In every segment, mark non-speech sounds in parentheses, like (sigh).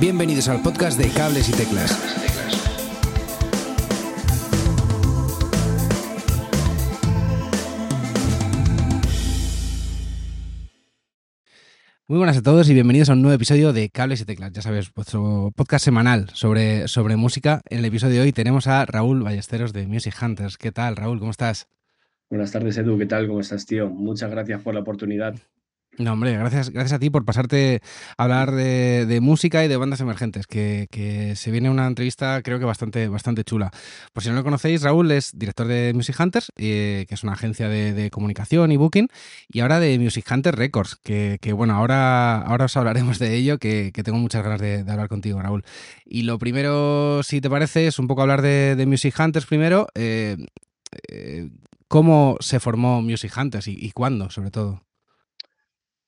Bienvenidos al podcast de Cables y Teclas. Muy buenas a todos y bienvenidos a un nuevo episodio de Cables y Teclas. Ya sabes, vuestro podcast semanal sobre, sobre música. En el episodio de hoy tenemos a Raúl Ballesteros de Music Hunters. ¿Qué tal, Raúl? ¿Cómo estás? Buenas tardes, Edu. ¿Qué tal? ¿Cómo estás, tío? Muchas gracias por la oportunidad. No, hombre, gracias, gracias a ti por pasarte a hablar de, música y de bandas emergentes, que, se viene una entrevista creo que bastante, bastante chula. Por si no lo conocéis, Raúl es director de Music Hunters, eh, que es una agencia de, comunicación y booking, y ahora de Music Hunters Records, que, bueno, ahora, ahora os hablaremos de ello, que, tengo muchas ganas de, hablar contigo, Raúl. Y lo primero, si te parece, es un poco hablar de, Music Hunters primero. Eh, eh, ¿Cómo se formó Music Hunters y cuándo, sobre todo?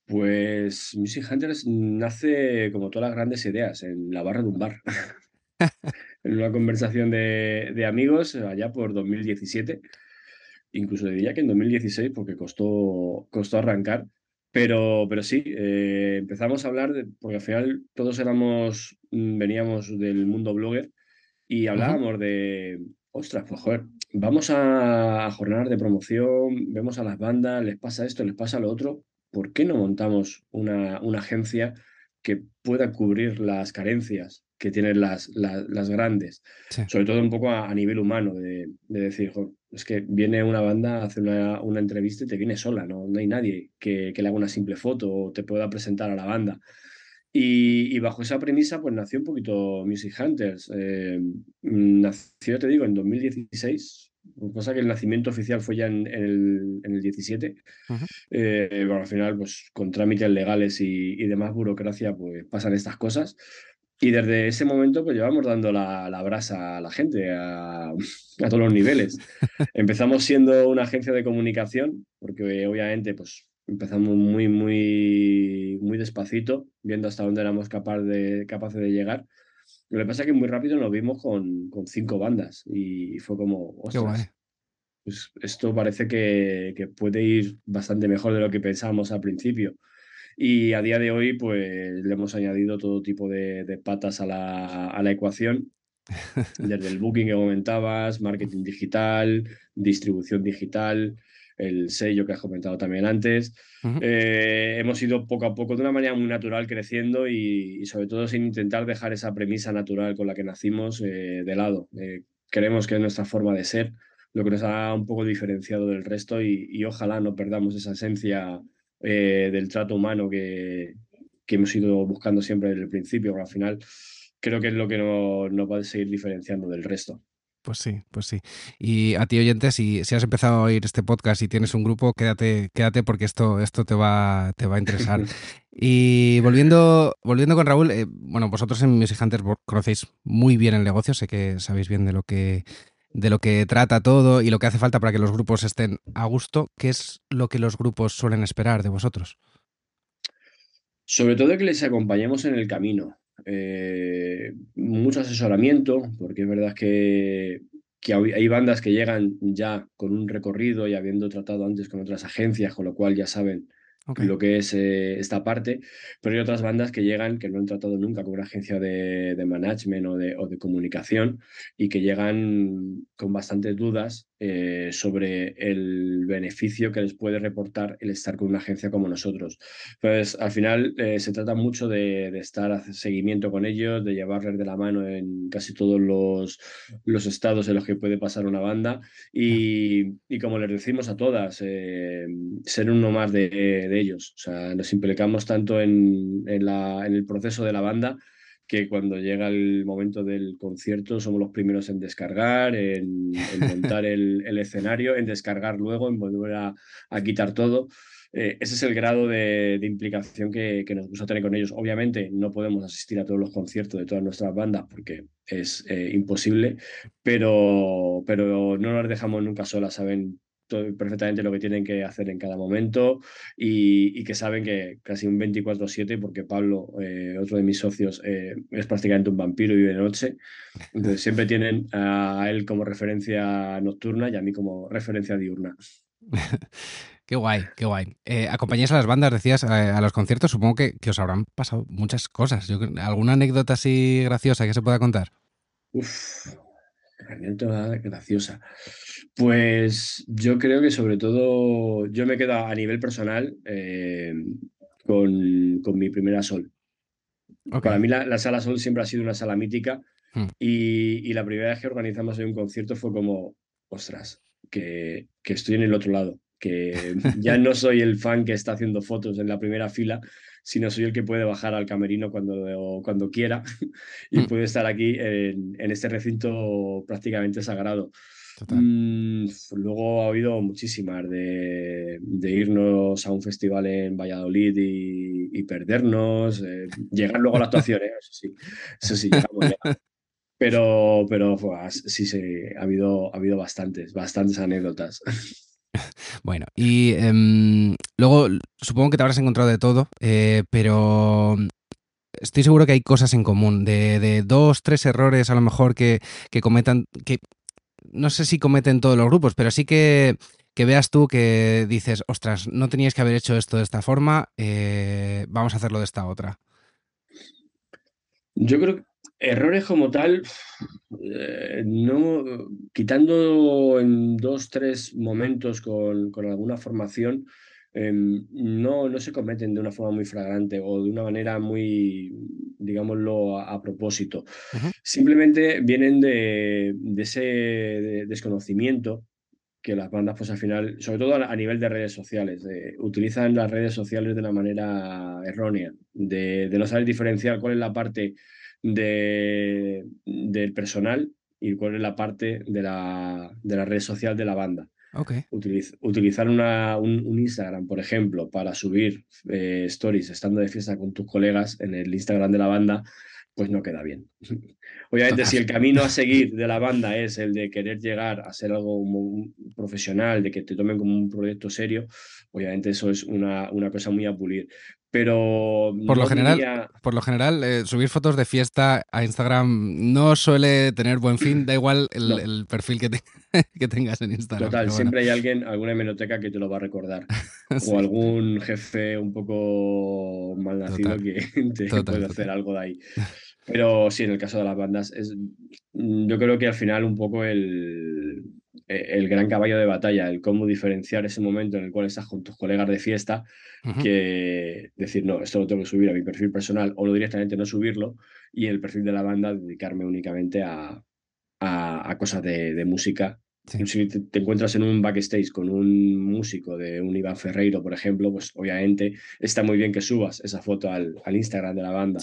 Pues Music Hunters nace como todas las grandes ideas, en la barra de un bar. (laughs) en una conversación de, amigos allá por 2017. Incluso diría que en 2016 porque costó, costó arrancar. Pero, pero sí, eh, empezamos a hablar, de, porque al final todos éramos, mm, veníamos del mundo blogger y hablábamos de, ostras, pues joder, vamos a, a jornadas de promoción, vemos a las bandas, les pasa esto, les pasa lo otro, ¿por qué no montamos una, una agencia que pueda cubrir las carencias que tienen las, las, grandes? Sobre todo un poco a, nivel humano, de, decir, es que viene una banda, hace una, una, entrevista y te viene sola, ¿no? no hay nadie que, que, le haga una simple foto o te pueda presentar a la banda. Y, bajo esa premisa, pues nació un poquito Music Hunters. Eh, nació, te digo, en 2016, cosa que el nacimiento oficial fue ya en, el, en el, 17. Eh, bueno, al final, pues con trámites legales y, demás burocracia, pues pasan estas cosas. Y desde ese momento, pues llevamos dando la, la brasa a la gente, a, (laughs) a, todos los niveles. (laughs) Empezamos siendo una agencia de comunicación, porque obviamente, pues empezamos muy, muy, muy despacito, viendo hasta dónde éramos capaz de, capaces de llegar. Lo que pasa es que muy rápido nos vimos con, con cinco bandas y fue como, ostras, pues esto parece que, que, puede ir bastante mejor de lo que pensábamos al principio. Y a día de hoy, pues le hemos añadido todo tipo de, de patas a la, a la ecuación, (laughs) desde el booking que comentabas, marketing digital, distribución digital, el sello que has comentado también antes. Eh, hemos ido poco a poco, de una manera muy natural, creciendo y, sobre todo sin intentar dejar esa premisa natural con la que nacimos eh, de lado. Eh, creemos que es nuestra forma de ser lo que nos ha un poco diferenciado del resto y, ojalá no perdamos esa esencia del trato humano que, que, hemos ido buscando siempre desde el principio, pero al final creo que es lo que nos va a seguir diferenciando del resto. Pues sí, pues sí. Y a ti, oyente, si, si, has empezado a oír este podcast y tienes un grupo, quédate, quédate porque esto, esto te, va, te va a interesar. (laughs) y volviendo, volviendo con Raúl, eh, bueno, vosotros en Music Hunters conocéis muy bien el negocio, sé que sabéis bien de lo que de lo que trata todo y lo que hace falta para que los grupos estén a gusto. ¿Qué es lo que los grupos suelen esperar de vosotros? Sobre todo que les acompañemos en el camino. Eh, mucho asesoramiento, porque es verdad que, que hay bandas que llegan ya con un recorrido y habiendo tratado antes con otras agencias, con lo cual ya saben lo que es eh, esta parte, pero hay otras bandas que llegan que no han tratado nunca con una agencia de, de management o de, o de, comunicación y que llegan con bastantes dudas eh, sobre el beneficio que les puede reportar el estar con una agencia como nosotros. Pues al final eh, se trata mucho de, estar a seguimiento con ellos, de llevarles de la mano en casi todos los, los estados en los que puede pasar una banda y, como les decimos a todas, ser uno más de ellos. O sea, nos implicamos tanto en, en el proceso de la banda que cuando llega el momento del concierto somos los primeros en descargar, en, montar el, escenario, en descargar luego, en volver a, quitar todo. Eh, ese es el grado de, implicación que, nos gusta tener con ellos. Obviamente no podemos asistir a todos los conciertos de todas nuestras bandas porque es eh, imposible, pero, pero no nos dejamos nunca solas, saben perfectamente lo que tienen que hacer en cada momento y, que saben que casi un 24/7, porque Pablo, eh, otro de mis socios, eh, es prácticamente un vampiro y vive de noche, entonces siempre (laughs) tienen a él como referencia nocturna y a mí como referencia diurna. (laughs) Qué guay, qué guay. Eh, acompañáis a las bandas, decías, a, los conciertos. Supongo que, que, os habrán pasado muchas cosas. Yo, ¿Alguna anécdota así graciosa que se pueda contar? Uf, anécdota graciosa. Pues yo creo que sobre todo yo me quedo a nivel personal eh, con, con, mi primera Sol. Para mí la, la, Sala Sol siempre ha sido una sala mítica hmm. y, y, la primera vez que organizamos un concierto fue como, ostras, que, que estoy en el otro lado que (laughs) ya no soy el fan que está haciendo fotos en la primera fila, sino soy el que puede bajar al camerino cuando, cuando quiera (laughs) y mm. puede estar aquí en, este recinto prácticamente sagrado. Mm, luego ha habido muchísimas de, irnos a un festival en Valladolid y, perdernos, eh, llegar luego a la actuación, ¿eh? eso sí, eso sí, llegamos ya. (laughs) Pero, pero sí, sí, ha habido, ha habido bastantes, bastantes anécdotas. (laughs) Bueno, y em, luego supongo que te habrás encontrado de todo, eh, pero estoy seguro que hay cosas en común, de, dos, tres errores a lo mejor que, que, cometan, que no sé si cometen todos los grupos, pero sí que, que veas tú que dices, ostras, no tenías que haber hecho esto de esta forma, eh, vamos a hacerlo de esta otra. Yo creo que Errores como tal, eh, no, quitando en dos, tres momentos con alguna formación, em, no, no se cometen de una forma muy flagrante o de una manera muy, digámoslo, a, propósito. Simplemente vienen de, de ese desconocimiento que las bandas, pues al final, sobre todo a, nivel de redes sociales, utilizan las redes sociales de una manera errónea, de, de no saber diferenciar cuál es la parte de, del personal y cuál es la parte de la, de la red social de la banda. Okay. utilizar una, un, Instagram, por ejemplo, para subir eh, stories estando de fiesta con tus colegas en el Instagram de la banda, pues no queda bien. (laughs) Obviamente, si el camino a (laughs) seguir de la banda es el de querer llegar a ser algo profesional, de que te tomen como un proyecto serio, obviamente eso es una, una cosa muy a pulir pero por lo general, por lo general eh, subir fotos de fiesta a Instagram no suele tener buen fin, da igual el, perfil que, (laughs) que, tengas en Instagram. Total, siempre hay alguien, alguna hemeroteca que te lo va a recordar. (laughs) O algún jefe un poco mal nacido que (laughs) te puede hacer algo de ahí. Pero sí, en el caso de las bandas, es, yo creo que al final un poco el, el gran caballo de batalla, el cómo diferenciar ese momento en el cual estás con tus colegas de fiesta, que decir, no, esto lo tengo que subir a mi perfil personal o lo directamente no subirlo, y el perfil de la banda dedicarme únicamente a, a, cosas de, música. Si te, encuentras en un backstage con un músico de un Iván Ferreiro, por ejemplo, pues obviamente está muy bien que subas esa foto al, al Instagram de la banda,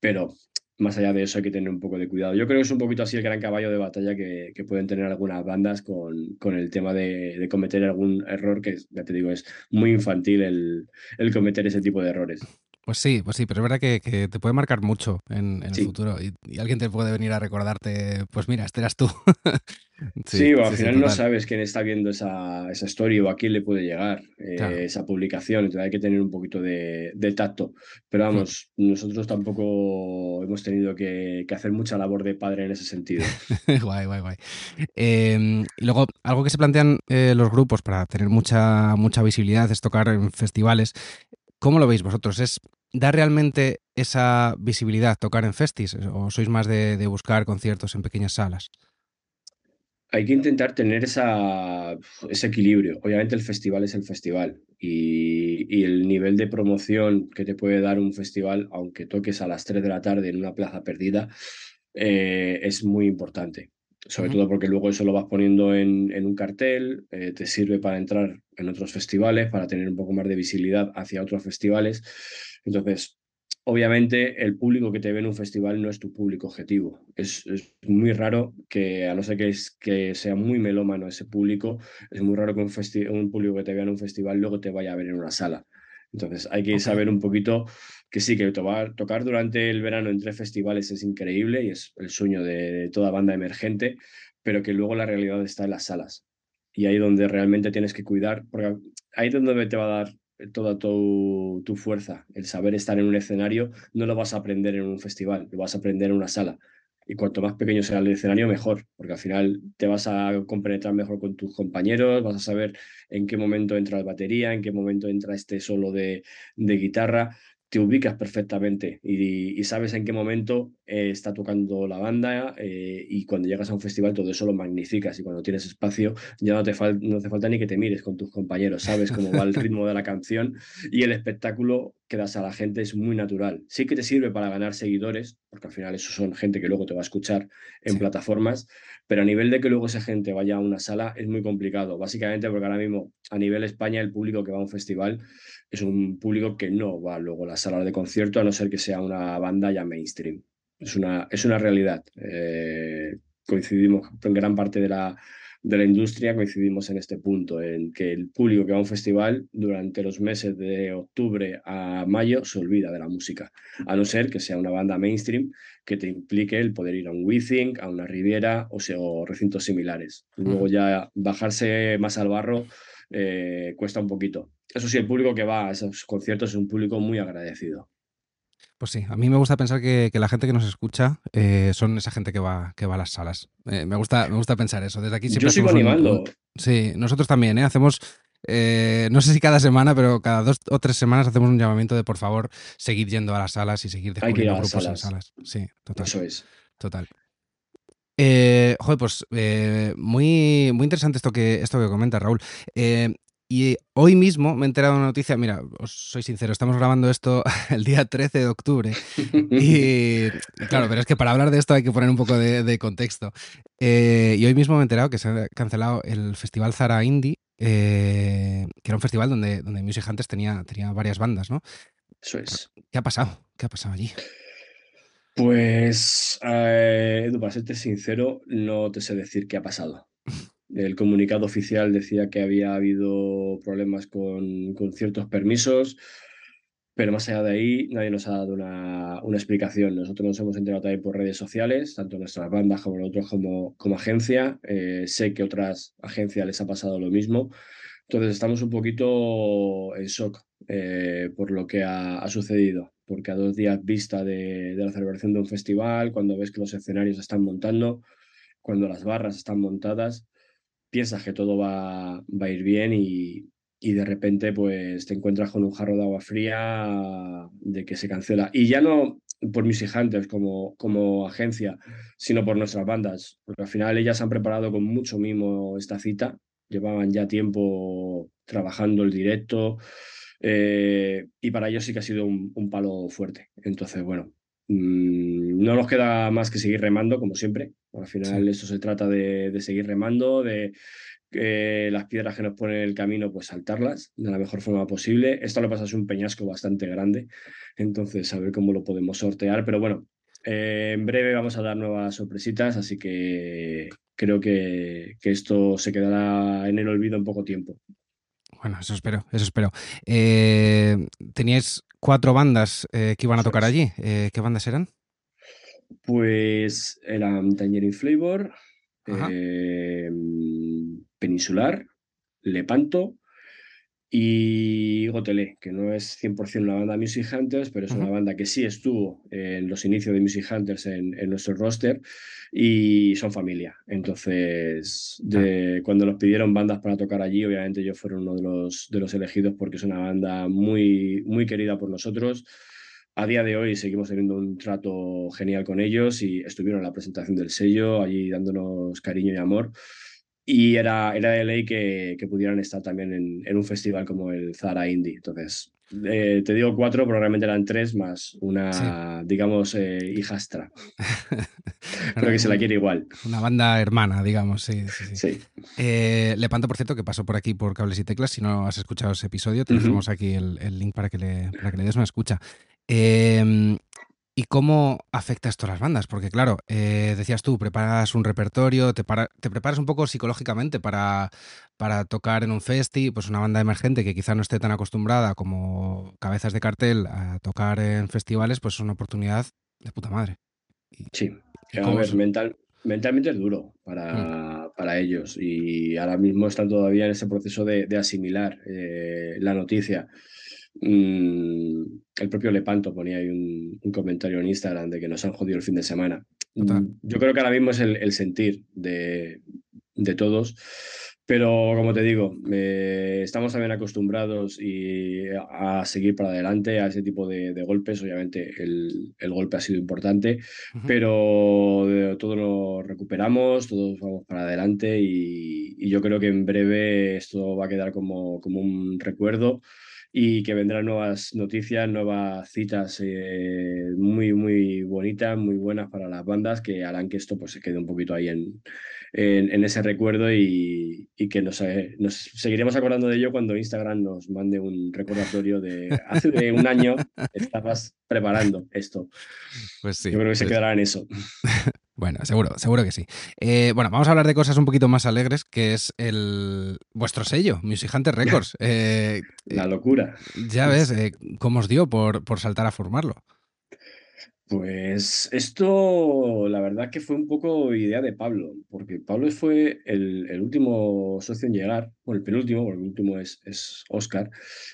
pero más allá de eso hay que tener un poco de cuidado. Yo creo que es un poquito así el gran caballo de batalla que, pueden tener algunas bandas con, con el tema de, cometer algún error que, ya te digo, es muy infantil el, el cometer ese tipo de errores. Pues sí, pues sí, pero es verdad que, te puede marcar mucho en, el futuro y, alguien te puede venir a recordarte, pues mira, este eras tú. (laughs) sí, al final no sabes quién está viendo esa, esa story o a quién le puede llegar eh, esa publicación, entonces hay que tener un poquito de, tacto. Pero mm. vamos, nosotros tampoco hemos tenido que, hacer mucha labor de padre en ese sentido. (laughs) guay, guay, guay. Em, y luego, algo que se plantean eh, los grupos para tener mucha, mucha visibilidad es tocar en festivales. ¿Cómo lo veis vosotros? ¿Es dar realmente esa visibilidad tocar en festis o sois más de, buscar conciertos en pequeñas salas? Hay que intentar tener ese equilibrio. Obviamente el festival es el festival y, el nivel de promoción que te puede dar un festival, aunque toques a las 3 de la tarde en una plaza perdida, eh, es muy importante sobre todo porque luego eso lo vas poniendo en, en un cartel, eh, te sirve para entrar en otros festivales, para tener un poco más de visibilidad hacia otros festivales. Entonces, obviamente el público que te ve en un festival no es tu público objetivo. Es, es muy raro que, a no ser que, es, que sea muy melómano ese público, es muy raro que un, un público que te vea en un festival luego te vaya a ver en una sala. Entonces hay que saber un poquito que sí, que tocar, tocar durante el verano en tres festivales es increíble y es el sueño de, toda banda emergente, pero que luego la realidad está en las salas. Y ahí donde realmente tienes que cuidar, porque ahí es donde te va a dar toda tu, fuerza. El saber estar en un escenario no lo vas a aprender en un festival, lo vas a aprender en una sala. Y cuanto más pequeño sea el escenario, mejor, porque al final te vas a compenetrar mejor con tus compañeros, vas a saber en qué momento entra la batería, en qué momento entra este solo de, de guitarra te ubicas perfectamente y, sabes en qué momento eh, está tocando la banda eh, y cuando llegas a un festival todo eso lo magnificas y cuando tienes espacio ya no te, no hace falta ni que te mires con tus compañeros, sabes cómo va el ritmo de la canción y el espectáculo que das a la gente es muy natural. Sí que te sirve para ganar seguidores, porque al final eso son gente que luego te va a escuchar en plataformas, pero a nivel de que luego esa gente vaya a una sala es muy complicado, básicamente porque ahora mismo a nivel España el público que va a un festival es un público que no va luego a las salas de concierto a no ser que sea una banda ya mainstream. Es una, es una realidad. Eh, coincidimos en gran parte de la, de la industria, coincidimos en este punto, en que el público que va a un festival durante los meses de octubre a mayo se olvida de la música, a no ser que sea una banda mainstream que te implique el poder ir a un Withing, a una Riviera o, sea, o recintos similares. Luego ya bajarse más al barro eh, cuesta un poquito. Eso sí, el público que va a esos conciertos es un público muy agradecido. Pues sí, a mí me gusta pensar que, la gente que nos escucha eh, son esa gente que va, que va a las salas. Eh, me, gusta, me gusta pensar eso. Desde aquí siempre Yo sigo animando. sí, nosotros también, Hacemos, no sé si cada semana, pero cada dos o tres semanas hacemos un llamamiento de por favor seguir yendo a las salas y seguir descubriendo grupos en salas. Sí, total. Eso es. Total. Eh, joder, pues eh, muy, muy interesante esto que, esto que comenta Raúl. Eh, y hoy mismo me he enterado de una noticia, mira, os soy sincero, estamos grabando esto (laughs) el día 13 de octubre. Y, (laughs) claro, pero es que para hablar de esto hay que poner un poco de, contexto. y hoy mismo me he enterado que se ha cancelado el Festival Zara Indie, que era un festival donde, donde Music Hunters tenía, tenía varias bandas, ¿no? Eso es. ¿Qué ha pasado? ¿Qué ha pasado allí? Pues, eh, para serte sincero, no te sé decir qué ha pasado. (laughs) El comunicado oficial decía que había habido problemas con, ciertos permisos, pero más allá de ahí nadie nos ha dado una, explicación. Nosotros nos hemos enterado también por redes sociales, tanto nuestras bandas como nosotros como, como agencia. Eh, sé que otras agencias les ha pasado lo mismo. Entonces estamos un poquito en shock eh, por lo que ha sucedido porque a dos días vista de, la celebración de un festival, cuando ves que los escenarios están montando, cuando las barras están montadas, piensas que todo va, a ir bien y, de repente pues te encuentras con un jarro de agua fría de que se cancela. Y ya no por Music Hunters como, como agencia, sino por nuestras bandas, porque al final ellas han preparado con mucho mimo esta cita, llevaban ya tiempo trabajando el directo, eh, y para ellos sí que ha sido un, palo fuerte. Entonces, bueno, mm, no nos queda más que seguir remando, como siempre. Al final, eso se trata de, seguir remando, de que las piedras que nos ponen en el camino, pues saltarlas de la mejor forma posible. Esto lo pasa es un peñasco bastante grande, entonces a ver cómo lo podemos sortear. Pero bueno, eh, en breve vamos a dar nuevas sorpresitas, así que creo que, que esto se quedará en el olvido en poco tiempo. Bueno, eso espero, eso espero. Eh, teníais cuatro bandas eh, que iban a tocar allí. Eh, ¿Qué bandas eran? Pues eran Tangerine Flavor, Peninsular, Lepanto y Gotelé, que no es 100% una banda Music Hunters, pero es una banda que sí estuvo en los inicios de Music Hunters en, nuestro roster y son familia. Entonces, de, cuando nos pidieron bandas para tocar allí, obviamente yo fueron uno de los, de los elegidos porque es una banda muy, muy querida por nosotros. A día de hoy seguimos teniendo un trato genial con ellos y estuvieron en la presentación del sello, allí dándonos cariño y amor y era, era de ley que, que pudieran estar también en, en, un festival como el Zara Indie. Entonces, eh, te digo cuatro, pero realmente eran tres más una, digamos, eh, hijastra. (laughs) Creo que se la quiere igual. Una banda hermana, digamos, sí. sí, sí. Eh, Lepanto, por cierto, que pasó por aquí por Cables y Teclas. Si no has escuchado ese episodio, te dejamos aquí el, el, link para que, le, para que le des una escucha. Eh, ¿Y cómo afecta esto a las bandas? Porque claro, eh, decías tú, preparas un repertorio, te, te preparas un poco psicológicamente para, para tocar en un festi, pues una banda emergente que quizá no esté tan acostumbrada como cabezas de cartel a tocar en festivales, pues es una oportunidad de puta madre. sí, a ver, mental, mentalmente es duro para, mm. para, ellos y ahora mismo están todavía en ese proceso de, asimilar eh, la noticia. Mm, el propio Lepanto ponía ahí un, comentario en Instagram de que nos han jodido el fin de semana. Total. Mm, Yo creo que ahora mismo es el, el sentir de, de todos. Pero como te digo, eh, estamos también acostumbrados y a, a seguir para adelante a ese tipo de, de golpes. Obviamente el, el golpe ha sido importante, pero de- todo lo recuperamos, todos vamos para adelante y, y yo creo que en breve esto va a quedar como, como un recuerdo y que vendrán nuevas noticias, nuevas citas eh, muy, muy bonitas, muy buenas para las bandas que harán que esto pues, se quede un poquito ahí en, en, en ese recuerdo y, y que nos, eh, nos seguiremos acordando de ello cuando Instagram nos mande un recordatorio de hace de un año (laughs) estabas preparando esto. Pues sí. Yo creo que se quedará en eso. (laughs) Bueno, seguro, seguro que sí. Eh, bueno, vamos a hablar de cosas un poquito más alegres, que es el vuestro sello, Music Hunter Records. Eh, La locura. ya ves, eh, ¿cómo os dio por, por saltar a formarlo? Pues esto, la verdad que fue un poco idea de Pablo, porque Pablo fue el, el último socio en llegar, bueno, el penúltimo, porque el último es, es Oscar,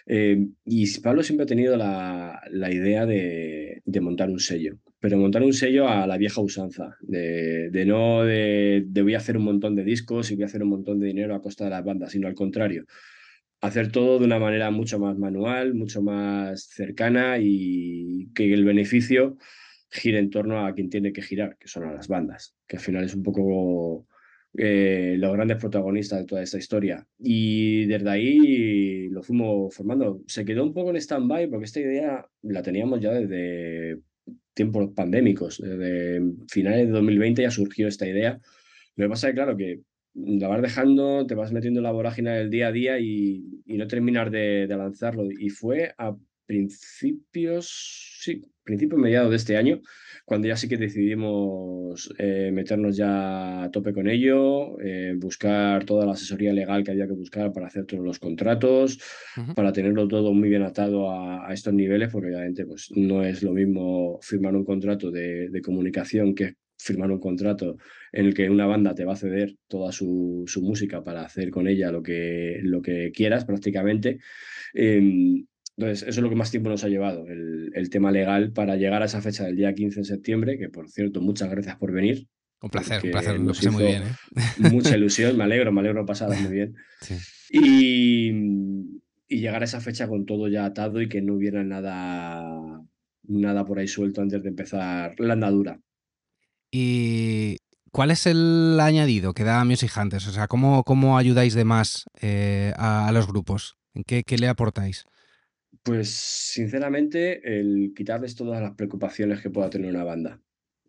eh, y Pablo siempre ha tenido la, la idea de, de montar un sello, pero montar un sello a la vieja usanza, de, de no de, de voy a hacer un montón de discos y voy a hacer un montón de dinero a costa de las bandas, sino al contrario, hacer todo de una manera mucho más manual, mucho más cercana y que el beneficio gire en torno a quien tiene que girar, que son a las bandas, que al final es un poco eh, los grandes protagonistas de toda esta historia. Y desde ahí lo fuimos formando. Se quedó un poco en stand-by porque esta idea la teníamos ya desde tiempos pandémicos, desde finales de 2020 ya surgió esta idea. Lo que pasa es que, claro, que la vas dejando, te vas metiendo en la vorágine del día a día y, y no terminar de, de lanzarlo. Y fue a principios, sí, principios mediados de este año, cuando ya sí que decidimos eh, meternos ya a tope con ello, eh, buscar toda la asesoría legal que había que buscar para hacer todos los contratos, para tenerlo todo muy bien atado a, a estos niveles, porque obviamente pues, no es lo mismo firmar un contrato de, de comunicación que firmar un contrato en el que una banda te va a ceder toda su, su música para hacer con ella lo que, lo que quieras prácticamente. Eh, entonces, eso es lo que más tiempo nos ha llevado, el, el, tema legal para llegar a esa fecha del día 15 de septiembre, que por cierto, muchas gracias por venir. Un placer, un placer, lo pasé muy bien. ¿eh? Mucha (laughs) ilusión, me alegro, me alegro pasar muy bien. (laughs) Sí. Y, y, llegar a esa fecha con todo ya atado y que no hubiera nada, nada por ahí suelto antes de empezar la andadura. ¿Y cuál es el añadido que da Music Hunters? O sea, ¿cómo, cómo ayudáis de más eh, a, a, los grupos? ¿En qué, qué le aportáis? Pues sinceramente, el quitarles todas las preocupaciones que pueda tener una banda.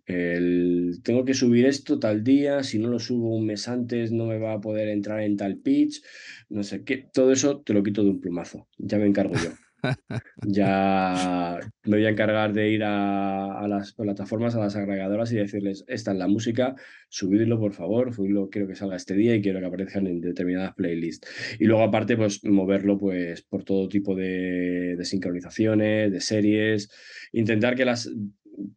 El, tengo que subir esto tal día, si no lo subo un mes antes no me va a poder entrar en tal pitch, no sé qué, todo eso te lo quito de un plumazo, ya me encargo yo. Ya me voy a encargar de ir a, las plataformas, a las agregadoras y decirles, esta es la música, subidlo por favor, subidlo, quiero que salga este día y quiero que aparezcan en determinadas playlists. Y luego aparte, pues moverlo pues por todo tipo de, de sincronizaciones, de series, intentar que las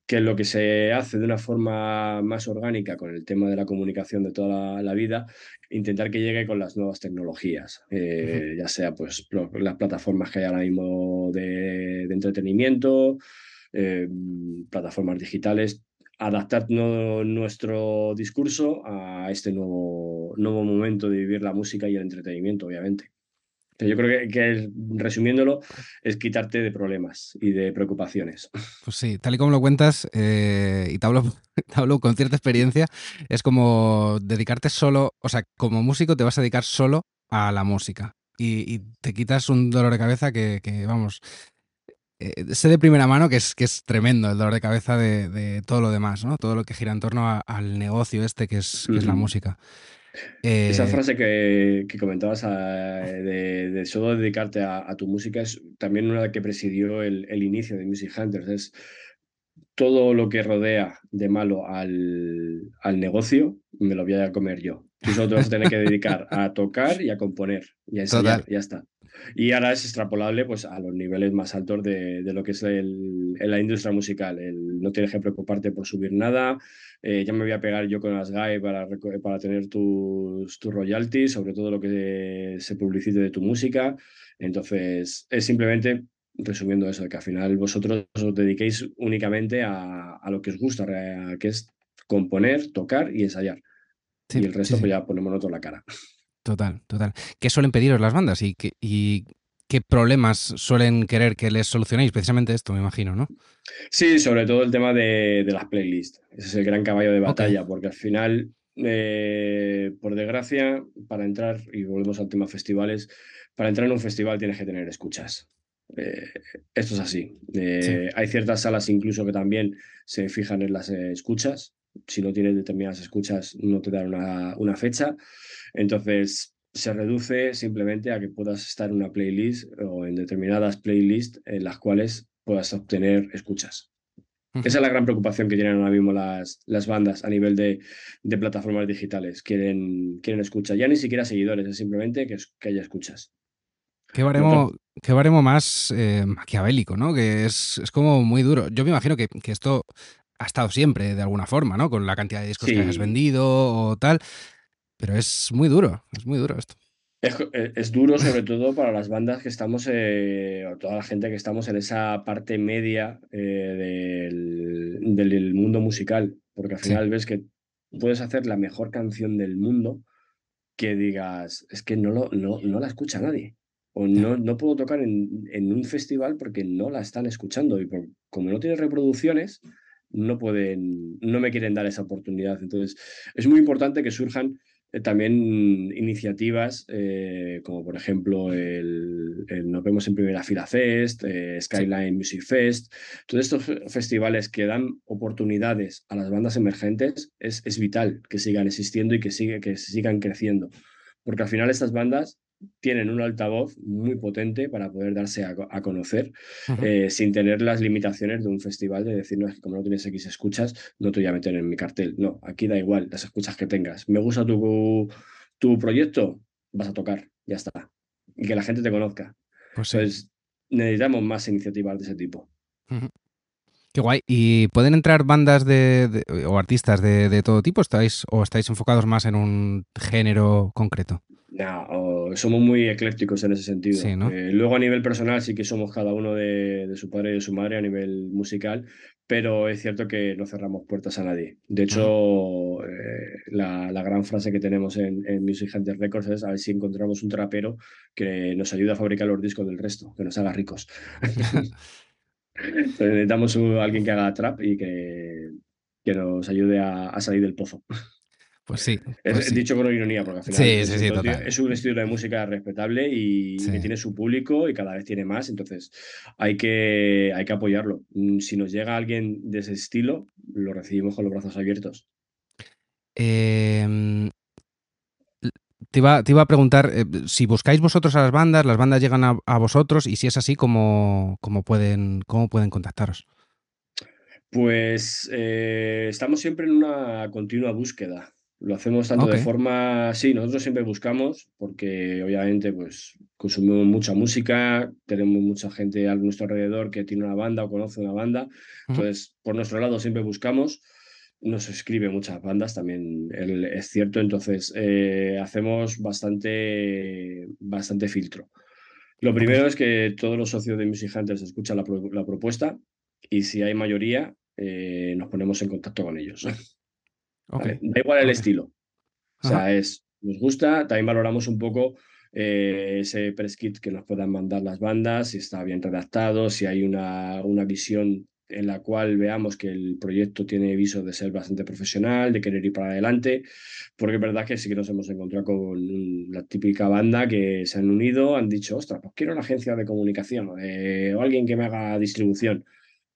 que lo que se hace de una forma más orgánica con el tema de la comunicación de toda la, la vida, intentar que llegue con las nuevas tecnologías, eh, uh -huh. ya sea pues las plataformas que hay ahora mismo de, de entretenimiento, eh, plataformas digitales, adaptar no, nuestro discurso a este nuevo, nuevo momento de vivir la música y el entretenimiento, obviamente. Yo creo que, que, resumiéndolo, es quitarte de problemas y de preocupaciones. Pues sí, tal y como lo cuentas, eh, y te hablo, (laughs) te hablo, con cierta experiencia, es como dedicarte solo, o sea, como músico te vas a dedicar solo a la música y, y te quitas un dolor de cabeza que, que vamos, eh, sé de primera mano que es, que es tremendo el dolor de cabeza de, de todo lo demás, ¿no? Todo lo que gira en torno a, al negocio este que es, que uh -huh. es la música. Eh... Esa frase que, que comentabas a, de, de, solo dedicarte a, a, tu música es también una que presidió el, el, inicio de Music Hunters. Es todo lo que rodea de malo al, al, negocio, me lo voy a comer yo. Tú solo te vas a tener que (laughs) dedicar a tocar y a componer y a ensayar, ya está. Y ahora es extrapolable pues, a los niveles más altos de, de lo que es el, la industria musical. El, no tienes que preocuparte por subir nada. Eh, ya me voy a pegar yo con las GAE para, para tener tus, tus royalties, sobre todo lo que se publicite de tu música. Entonces, es simplemente resumiendo eso, que al final vosotros os dediquéis únicamente a, a lo que os gusta, que es componer, tocar y ensayar. Sí, y el resto, sí, sí. pues ya ponemos nosotros la cara. Total, total. ¿Qué suelen pediros las bandas y qué, y qué problemas suelen querer que les solucionéis? Precisamente esto, me imagino, ¿no? Sí, sobre todo el tema de, de las playlists. Ese es el gran caballo de batalla, porque al final, eh, por desgracia, para entrar, y volvemos al tema festivales, para entrar en un festival tienes que tener escuchas. Eh, esto es así. Eh, Sí. Hay ciertas salas incluso que también se fijan en las escuchas. Si no tienes determinadas escuchas, no te dan una, una fecha. Entonces, se reduce simplemente a que puedas estar en una playlist o en determinadas playlists en las cuales puedas obtener escuchas. Esa es la gran preocupación que tienen ahora mismo las, las bandas a nivel de, de plataformas digitales. Quieren, quieren escuchas, ya ni siquiera seguidores, es simplemente que, que haya escuchas. Qué baremo, qué baremo más eh, maquiavélico, ¿no? Que es, es como muy duro. Yo me imagino que, que esto ha estado siempre de alguna forma, ¿no? Con la cantidad de discos que hayas vendido o tal. Pero es muy duro, es muy duro esto. Es, es- es duro sobre todo para las bandas que estamos, eh, o toda la gente que estamos en esa parte media eh, del, del mundo musical, porque al Sí. final ves que puedes hacer la mejor canción del mundo que digas, es que no, lo, no, no la escucha nadie. O no, no puedo tocar en, en un festival porque no la están escuchando y por- como no tiene reproducciones, no pueden, no me quieren dar esa oportunidad. Entonces, es muy importante que surjan eh, también iniciativas eh, como por ejemplo el, el Nos vemos en primera fila Fest, eh, Skyline Music Fest, todos estos fe- festivales que dan oportunidades a las bandas emergentes es, es vital que sigan existiendo y que, sigue, que sigan creciendo, porque al final estas bandas tienen un altavoz muy potente para poder darse a, co- a conocer eh, sin tener las limitaciones de un festival de decir, no, es que como no tienes X escuchas, no te voy a meter en mi cartel. No, aquí da igual las escuchas que tengas. Me gusta tu, tu proyecto, vas a tocar, ya está. Y que la gente te conozca. Pues sí. Entonces, necesitamos más iniciativas de ese tipo. Qué guay. ¿Y pueden entrar bandas de, de- o artistas de, de todo tipo? ¿Estáis, ¿O estáis enfocados más en un género concreto? No, o- somos muy eclécticos en ese sentido. Sí, ¿no? Eh, luego a nivel personal sí que somos cada uno de, de su padre y de su madre a nivel musical, pero es cierto que no cerramos puertas a nadie. De hecho, eh, la, la gran frase que tenemos en, en Music Hunter Records es a ver si encontramos un trapero que nos ayude a fabricar los discos del resto, que nos haga ricos. Entonces, (laughs) (laughs) necesitamos alguien que haga trap y que, que nos ayude a, a salir del pozo. Pues sí. Es pues sí. dicho con ironía, porque al final Sí, es, sí, un- total. es un estilo de música respetable y, que tiene su público y cada vez tiene más, entonces hay que, hay que apoyarlo. Mm, Si nos llega alguien de ese estilo, lo recibimos con los brazos abiertos. Eh, te, iba, te iba a preguntar eh, si buscáis vosotros a las bandas, las bandas llegan a, a vosotros y si es así, ¿cómo, cómo, pueden, cómo pueden contactaros? Pues eh, estamos siempre en una continua búsqueda. Lo hacemos tanto de forma, sí, nosotros siempre buscamos, porque obviamente pues consumimos mucha música, tenemos mucha gente a nuestro alrededor que tiene una banda o conoce una banda. Entonces, por nuestro lado siempre buscamos, nos escribe muchas bandas también, el- es cierto, entonces eh, hacemos bastante, bastante filtro. Lo primero es que todos los socios de Music Hunters escuchan la, pro- la propuesta y si hay mayoría, eh, nos ponemos en contacto con ellos. (laughs) Da igual el estilo. O sea, es, nos gusta, también valoramos un poco eh, ese press kit que nos puedan mandar las bandas, si está bien redactado, si hay una, una visión en la cual veamos que el proyecto tiene viso de ser bastante profesional, de querer ir para adelante, porque es verdad que sí que nos hemos encontrado con la típica banda que se han unido, han dicho, ostras, pues quiero una agencia de comunicación eh, o alguien que me haga distribución,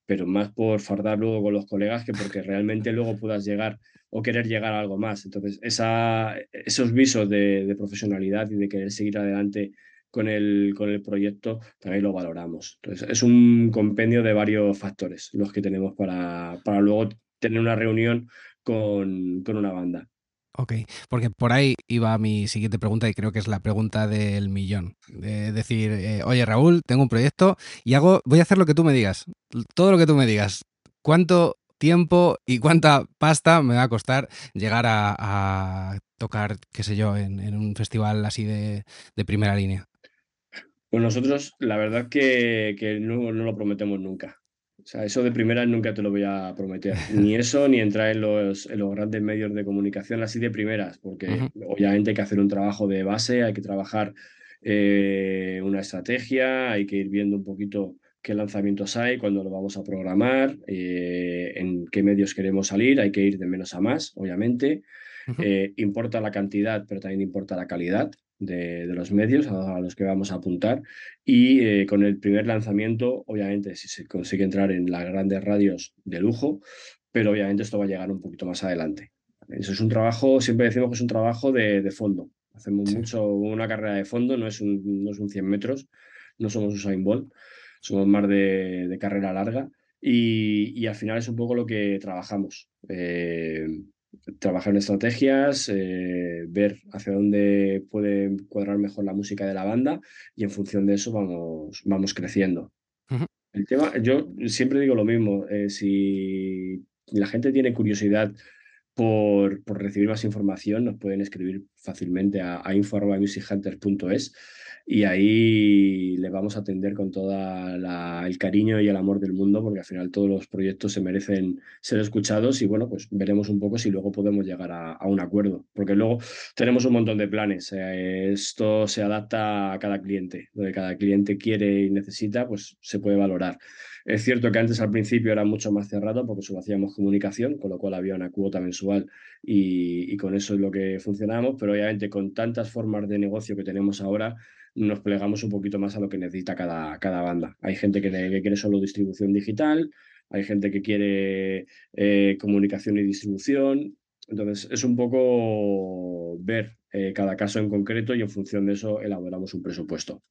pero más por fardar luego con los colegas que porque realmente luego puedas llegar o querer llegar a algo más. Entonces, esos visos de, de profesionalidad y de querer seguir adelante con el, con el proyecto también lo valoramos. Entonces, es un compendio de varios factores los que tenemos para, para luego tener una reunión con, con una banda. Ok, porque por ahí iba mi siguiente pregunta y creo que es la pregunta del millón. De decir, eh, oye Raúl, tengo un proyecto y hago, voy a hacer lo que tú me digas, todo lo que tú me digas. ¿Cuánto tiempo y cuánta pasta me va a costar llegar a, a tocar, qué sé yo, en, en un festival así de, de primera línea? Pues nosotros, la verdad que, que no, no lo prometemos nunca. O sea, eso de primera nunca te lo voy a prometer. (laughs) Ni eso, ni entrar en los, en los grandes medios de comunicación así de primeras, porque obviamente hay que hacer un trabajo de base, hay que trabajar eh, una estrategia, hay que ir viendo un poquito qué lanzamientos hay, cuándo lo vamos a programar, eh, en qué medios queremos salir, hay que ir de menos a más, obviamente. Eh, importa la cantidad, pero también importa la calidad de, los medios a, los que vamos a apuntar. Y eh, con el primer lanzamiento, obviamente, si se consigue entrar en las grandes radios de lujo, pero obviamente esto va a llegar un poquito más adelante. Eso es un trabajo, siempre decimos que es un trabajo de, fondo. Hacemos mucho una carrera de fondo, no es un, no es un 100 metros, no somos Usain Bolt, somos más de, carrera larga y, al final es un poco lo que trabajamos. Eh, trabajar en estrategias, eh, ver hacia dónde puede cuadrar mejor la música de la banda y en función de eso vamos, vamos creciendo. El tema, yo siempre digo lo mismo, eh, si la gente tiene curiosidad por, por, recibir más información, nos pueden escribir fácilmente a, a info.musichunters.es y ahí le vamos a atender con todo el cariño y el amor del mundo, porque al final todos los proyectos se merecen ser escuchados y bueno, pues veremos un poco si luego podemos llegar a, un acuerdo, porque luego tenemos un montón de planes. esto se adapta a cada cliente, lo que cada cliente quiere y necesita, pues se puede valorar. Es cierto que antes al principio era mucho más cerrado porque solo hacíamos comunicación, con lo cual había una cuota mensual y, con eso es lo que funcionamos, pero obviamente con tantas formas de negocio que tenemos ahora, nos plegamos un poquito más a lo que necesita cada, cada banda. Hay gente que, quiere solo distribución digital, hay gente que quiere eh, comunicación y distribución. Entonces, es un poco ver eh, cada caso en concreto y en función de eso elaboramos un presupuesto.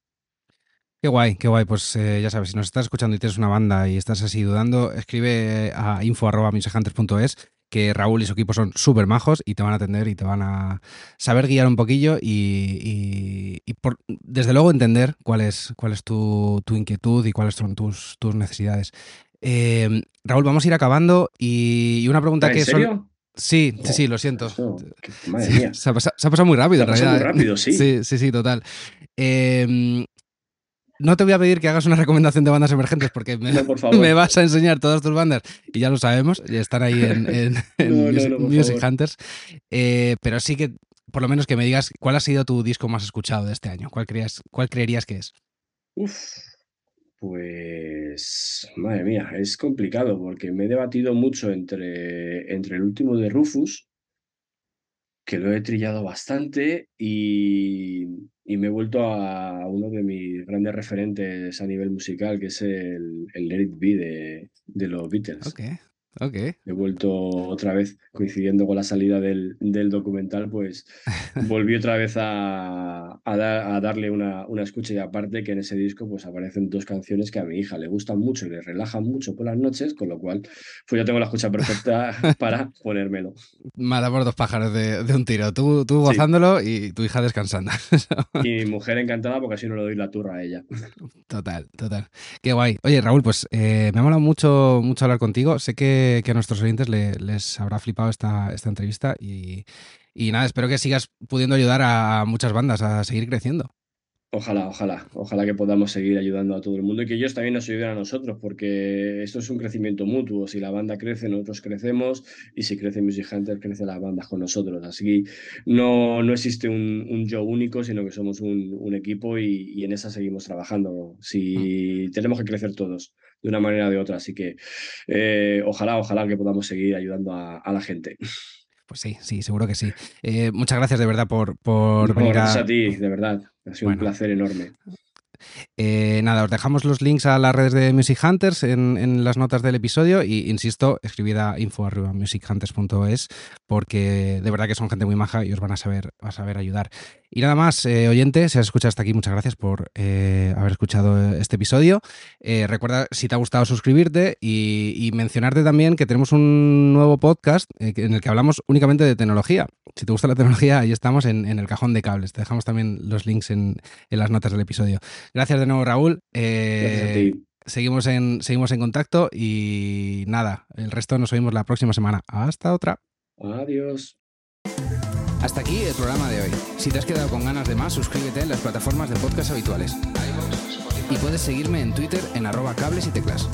Qué guay, qué guay. Pues eh, ya sabes, si nos estás escuchando y tienes una banda y estás así dudando, escribe a info.musehunters.es que Raúl y su equipo son súper majos y te van a atender y te van a saber guiar un poquillo y, por, desde luego entender cuál es, cuál es tu, inquietud y cuáles son tus, tus necesidades. Eh, Raúl, vamos a ir acabando y, una pregunta que... ¿En serio? Sí, sí, sí, lo siento. madre (laughs) mía. Se, ha pasado, muy rápido, se ha pasado Muy ¿eh? rápido, sí. Sí, sí, sí, total. Eh, no te voy a pedir que hagas una recomendación de bandas emergentes porque me, (laughs) vas a enseñar todas tus bandas y ya lo sabemos, están ahí en, (laughs) Music, Hunters. Eh, pero sí que, por lo menos, que me digas cuál ha sido tu disco más escuchado de este año. ¿Cuál, creías, cuál creerías que es? Uf, pues, madre mía, es complicado porque me he debatido mucho entre, entre el último de Rufus, que lo he trillado bastante y, y me he vuelto a uno de mis grandes referentes a nivel musical, que es el, el Let de, de los Beatles. He vuelto otra vez, coincidiendo con la salida del, del documental, pues (laughs) volví otra vez a, a, darle una, una, escucha y aparte que en ese disco pues aparecen dos canciones que a mi hija le gustan mucho y le relajan mucho por las noches, con lo cual pues yo tengo la escucha perfecta (laughs) para ponérmelo. Matamos dos pájaros de, de un tiro, tú, tú gozándolo y tu hija descansando. (laughs) y mi mujer encantada porque así no le doy la turra a ella. Total, total. Qué guay. Oye Raúl, pues eh, me ha molado mucho, mucho hablar contigo. Sé que, que a nuestros oyentes les habrá flipado esta, esta entrevista y y nada, espero que sigas pudiendo ayudar a muchas bandas a seguir creciendo. Ojalá, ojalá, ojalá que podamos seguir ayudando a todo el mundo y que ellos también nos ayuden a nosotros, porque esto es un crecimiento mutuo. Si la banda crece, nosotros crecemos, y si crece Music Hunter, crece la banda con nosotros. Así que no, no existe un, yo único, sino que somos un, equipo y, en esa seguimos trabajando. Si tenemos que crecer todos de una manera o de otra, así que eh, ojalá, ojalá que podamos seguir ayudando a la gente. Pues sí, sí, seguro que sí. Eh, muchas gracias de verdad por, por venir a... a ti, de verdad. Ha sido un placer enorme. Eh, nada, os dejamos los links a las redes de Music Hunters en, las notas del episodio y insisto, escribid a info.musichunters.es porque de verdad que son gente muy maja y os van a saber, a saber ayudar. Y nada más, eh, oyente, si has escuchado hasta aquí, muchas gracias por eh, haber escuchado este episodio. recuerda, si te ha gustado, suscribirte y, mencionarte también que tenemos un nuevo podcast en el que hablamos únicamente de tecnología. Si te gusta la tecnología, ahí estamos en, el cajón de cables. Te dejamos también los links en las notas del episodio. Gracias de nuevo, Raúl. Eh, seguimos en, seguimos en contacto y nada, el resto nos oímos la próxima semana. Hasta otra. Adiós. Hasta aquí el programa de hoy. Si te has quedado con ganas de más, suscríbete en las plataformas de podcast habituales. Y puedes seguirme en Twitter en arroba cables y teclas.